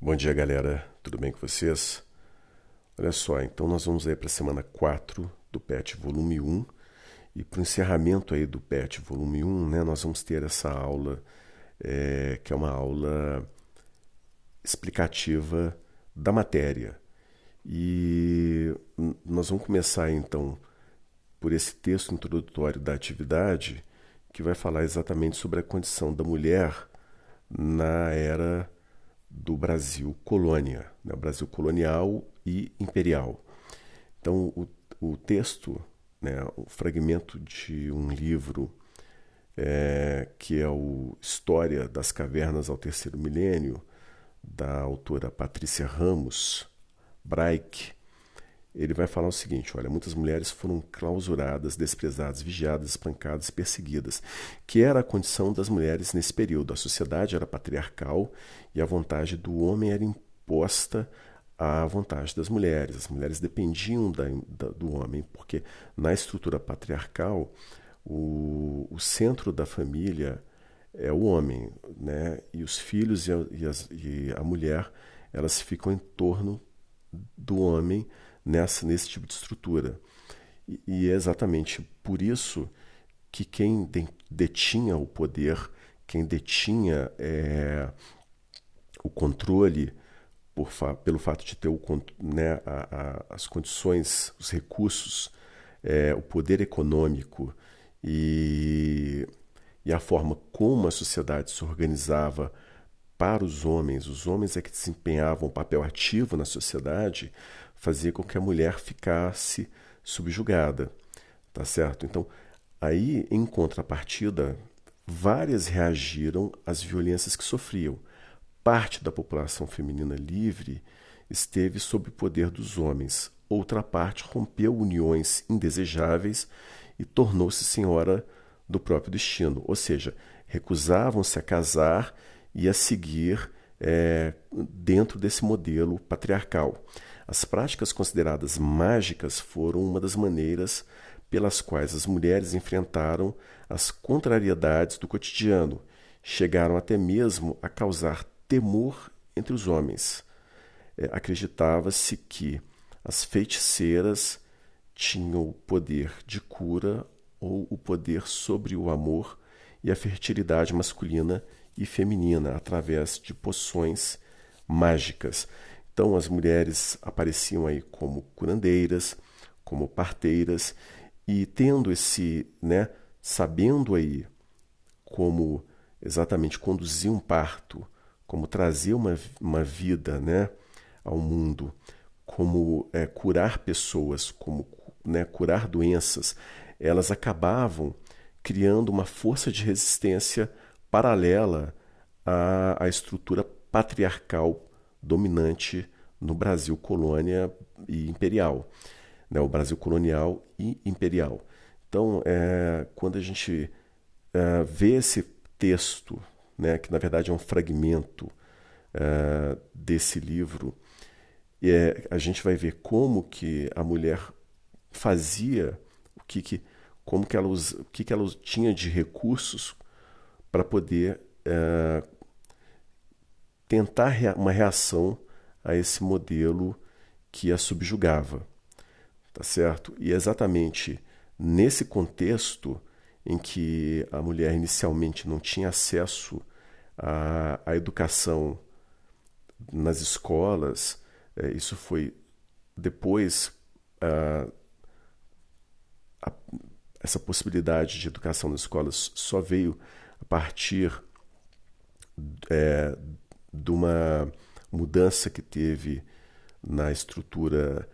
Bom dia, galera. Tudo bem com vocês? Olha só, então nós vamos aí para a semana 4 do PET volume 1. E para o encerramento aí do PET volume 1, né, nós vamos ter essa aula, é, que é uma aula explicativa da matéria. E nós vamos começar então por esse texto introdutório da atividade, que vai falar exatamente sobre a condição da mulher na era do Brasil colônia, né? Brasil colonial e imperial. Então, o, o texto, né, o fragmento de um livro é, que é o História das Cavernas ao Terceiro Milênio, da autora Patrícia Ramos Braik, ele vai falar o seguinte: olha, muitas mulheres foram clausuradas, desprezadas, vigiadas, espancadas, perseguidas, que era a condição das mulheres nesse período. A sociedade era patriarcal e a vontade do homem era imposta à vontade das mulheres. As mulheres dependiam da, da, do homem, porque na estrutura patriarcal, o, o centro da família é o homem, né? e os filhos e a, e, as, e a mulher elas ficam em torno do homem nessa, nesse tipo de estrutura. E, e é exatamente por isso que quem detinha o poder, quem detinha é, o controle, por pelo fato de ter o, né, a, a, as condições, os recursos, é, o poder econômico e, e a forma como a sociedade se organizava para os homens, os homens é que desempenhavam um papel ativo na sociedade, fazia com que a mulher ficasse subjugada, tá certo? Então, aí em contrapartida, várias reagiram às violências que sofriam. Parte da população feminina livre esteve sob o poder dos homens, outra parte rompeu uniões indesejáveis e tornou-se senhora do próprio destino, ou seja, recusavam-se a casar e a seguir é, dentro desse modelo patriarcal. As práticas consideradas mágicas foram uma das maneiras pelas quais as mulheres enfrentaram as contrariedades do cotidiano, chegaram até mesmo a causar temor entre os homens. É, Acreditava-se que as feiticeiras tinham o poder de cura ou o poder sobre o amor e a fertilidade masculina e feminina através de poções mágicas. Então as mulheres apareciam aí como curandeiras, como parteiras e tendo esse, né, sabendo aí como exatamente conduzir um parto, como trazer uma, uma vida, né, ao mundo, como é, curar pessoas, como né, curar doenças, elas acabavam criando uma força de resistência paralela à, à estrutura patriarcal dominante no Brasil colônia e imperial, né? o Brasil colonial e imperial. Então, é, quando a gente é, vê esse texto, né, que na verdade é um fragmento é, desse livro, é, a gente vai ver como que a mulher fazia, o que, que como que ela, o que, que ela tinha de recursos para poder é, tentar uma reação a esse modelo que a subjugava. Tá certo? E é exatamente nesse contexto em que a mulher inicialmente não tinha acesso à, à educação nas escolas, é, isso foi depois a, a, essa possibilidade de educação nas escolas só veio a partir é, de uma mudança que teve na estrutura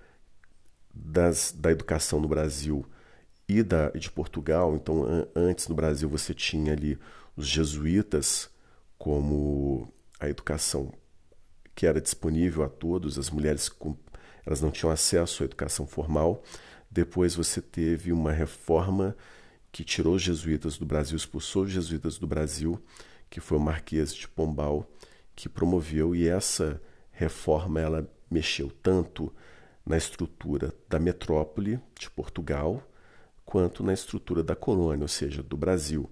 das, da educação no Brasil e da, de Portugal. Então, an, antes no Brasil você tinha ali os jesuítas como a educação que era disponível a todos, as mulheres com, elas não tinham acesso à educação formal. Depois você teve uma reforma que tirou os jesuítas do Brasil, expulsou os jesuítas do Brasil, que foi o Marquês de Pombal, que promoveu e essa reforma ela mexeu tanto na estrutura da metrópole de Portugal quanto na estrutura da colônia, ou seja, do Brasil.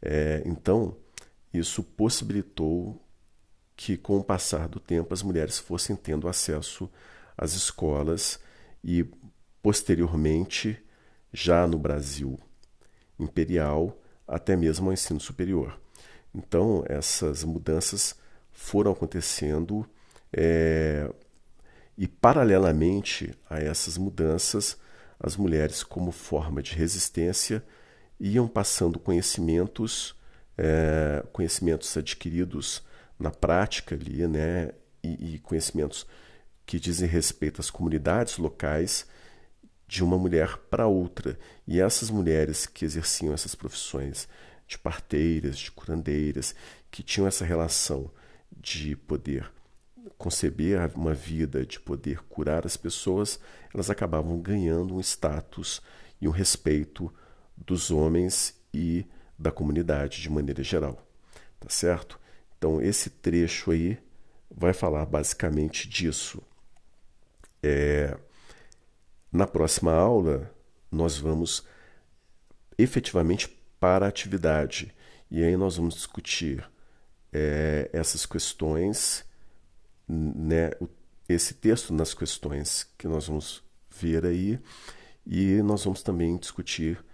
É, então, isso possibilitou que, com o passar do tempo, as mulheres fossem tendo acesso às escolas e, posteriormente, já no Brasil imperial, até mesmo ao ensino superior. Então, essas mudanças foram acontecendo é, e, paralelamente a essas mudanças, as mulheres, como forma de resistência, iam passando conhecimentos, é, conhecimentos adquiridos na prática ali, né, e, e conhecimentos que dizem respeito às comunidades locais de uma mulher para outra. E essas mulheres que exerciam essas profissões de parteiras, de curandeiras, que tinham essa relação de poder conceber uma vida, de poder curar as pessoas, elas acabavam ganhando um status e um respeito dos homens e da comunidade de maneira geral. Tá certo? Então, esse trecho aí vai falar basicamente disso. É, na próxima aula, nós vamos efetivamente para a atividade. E aí nós vamos discutir é, essas questões né, esse texto nas questões que nós vamos ver aí, e nós vamos também discutir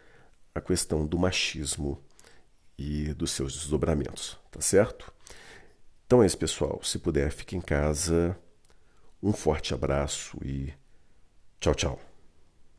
a questão do machismo e dos seus desdobramentos, tá certo? Então é isso, pessoal. Se puder, fique em casa. Um forte abraço e tchau, tchau.